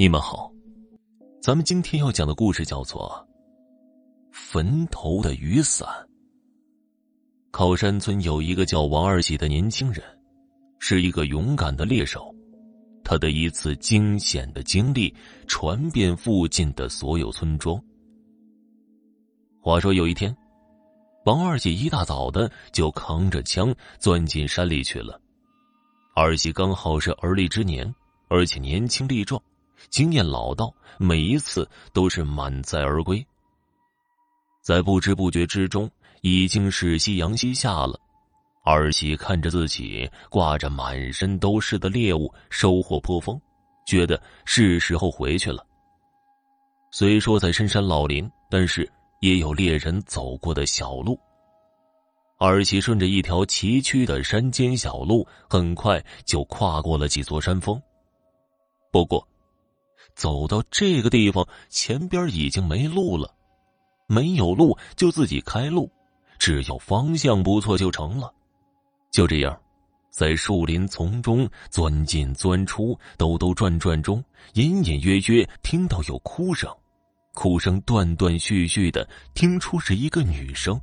你们好，咱们今天要讲的故事叫做《坟头的雨伞》。靠山村有一个叫王二喜的年轻人，是一个勇敢的猎手。他的一次惊险的经历传遍附近的所有村庄。话说有一天，王二喜一大早的就扛着枪钻进山里去了。二喜刚好是而立之年，而且年轻力壮。经验老道，每一次都是满载而归。在不知不觉之中，已经是夕阳西下了。二喜看着自己挂着满身都是的猎物，收获颇丰，觉得是时候回去了。虽说在深山老林，但是也有猎人走过的小路。二喜顺着一条崎岖的山间小路，很快就跨过了几座山峰。不过，走到这个地方，前边已经没路了。没有路就自己开路，只要方向不错就成了。就这样，在树林丛中钻进钻出、兜兜转转中，隐隐约约听到有哭声，哭声断断续续的，听出是一个女声。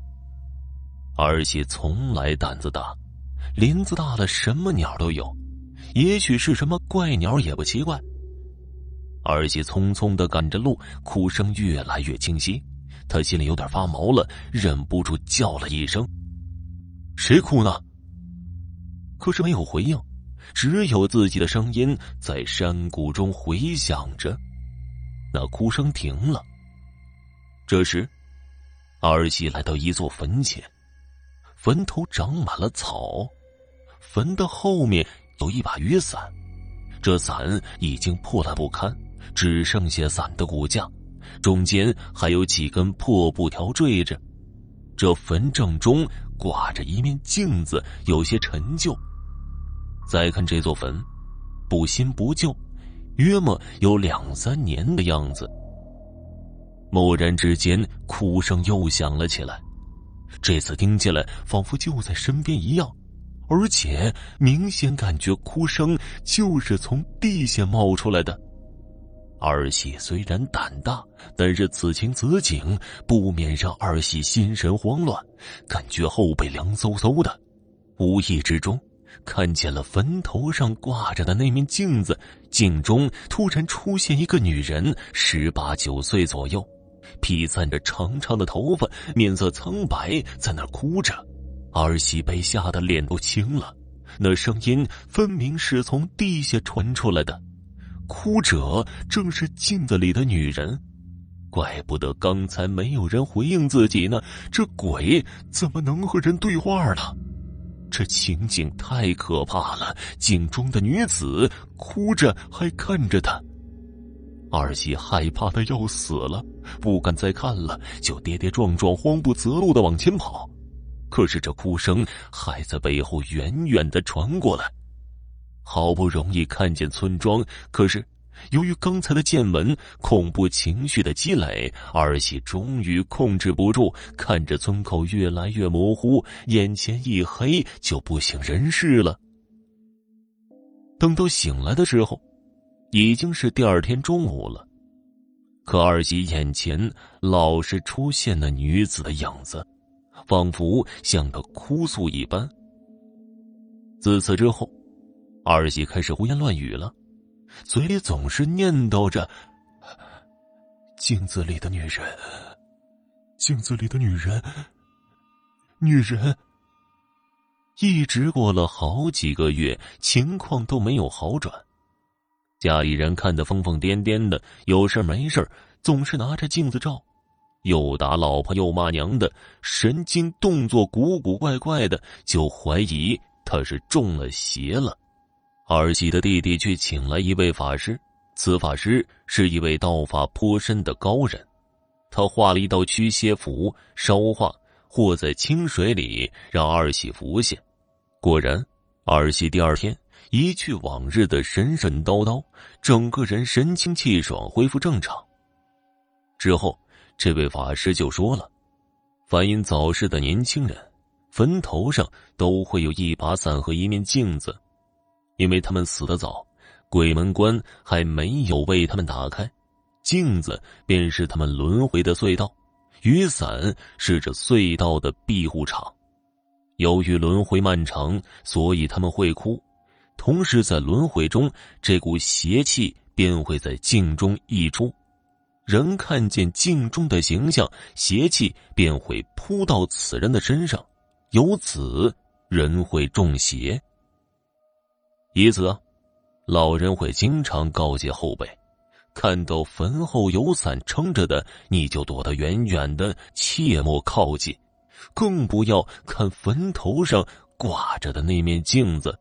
而且从来胆子大，林子大了什么鸟都有，也许是什么怪鸟也不奇怪。二喜匆匆的赶着路，哭声越来越清晰，他心里有点发毛了，忍不住叫了一声：“谁哭呢？”可是没有回应，只有自己的声音在山谷中回响着。那哭声停了。这时，二喜来到一座坟前，坟头长满了草，坟的后面有一把雨伞，这伞已经破烂不堪。只剩下伞的骨架，中间还有几根破布条坠着。这坟正中挂着一面镜子，有些陈旧。再看这座坟，不新不旧，约莫有两三年的样子。蓦然之间，哭声又响了起来。这次听起来仿佛就在身边一样，而且明显感觉哭声就是从地下冒出来的。二喜虽然胆大，但是此情此景不免让二喜心神慌乱，感觉后背凉飕飕的。无意之中，看见了坟头上挂着的那面镜子，镜中突然出现一个女人，十八九岁左右，披散着长长的头发，面色苍白，在那哭着。二喜被吓得脸都青了，那声音分明是从地下传出来的。哭者正是镜子里的女人，怪不得刚才没有人回应自己呢。这鬼怎么能和人对话呢？这情景太可怕了！镜中的女子哭着，还看着他。二喜害怕的要死了，不敢再看了，就跌跌撞撞、慌不择路的往前跑。可是这哭声还在背后远远的传过来。好不容易看见村庄，可是由于刚才的见闻、恐怖情绪的积累，二喜终于控制不住，看着村口越来越模糊，眼前一黑，就不省人事了。等到醒来的时候，已经是第二天中午了。可二喜眼前老是出现那女子的影子，仿佛像个哭诉一般。自此之后。二喜开始胡言乱语了，嘴里总是念叨着：“镜子里的女人，镜子里的女人，女人。”一直过了好几个月，情况都没有好转。家里人看得疯疯癫癫的，有事没事总是拿着镜子照，又打老婆又骂娘的，神经动作古古怪怪的，就怀疑他是中了邪了。二喜的弟弟去请来一位法师，此法师是一位道法颇深的高人，他画了一道驱邪符，烧化或在清水里，让二喜服下。果然，二喜第二天一去往日的神神叨叨，整个人神清气爽，恢复正常。之后，这位法师就说了：“凡因早逝的年轻人，坟头上都会有一把伞和一面镜子。”因为他们死得早，鬼门关还没有为他们打开，镜子便是他们轮回的隧道，雨伞是这隧道的庇护场。由于轮回漫长，所以他们会哭。同时，在轮回中，这股邪气便会在镜中溢出。人看见镜中的形象，邪气便会扑到此人的身上，由此人会中邪。因此啊，老人会经常告诫后辈：看到坟后有伞撑着的，你就躲得远远的，切莫靠近。更不要看坟头上挂着的那面镜子，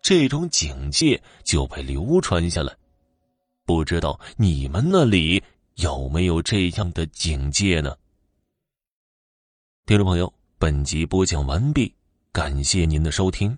这种警戒就被流传下来。不知道你们那里有没有这样的警戒呢？听众朋友，本集播讲完毕，感谢您的收听。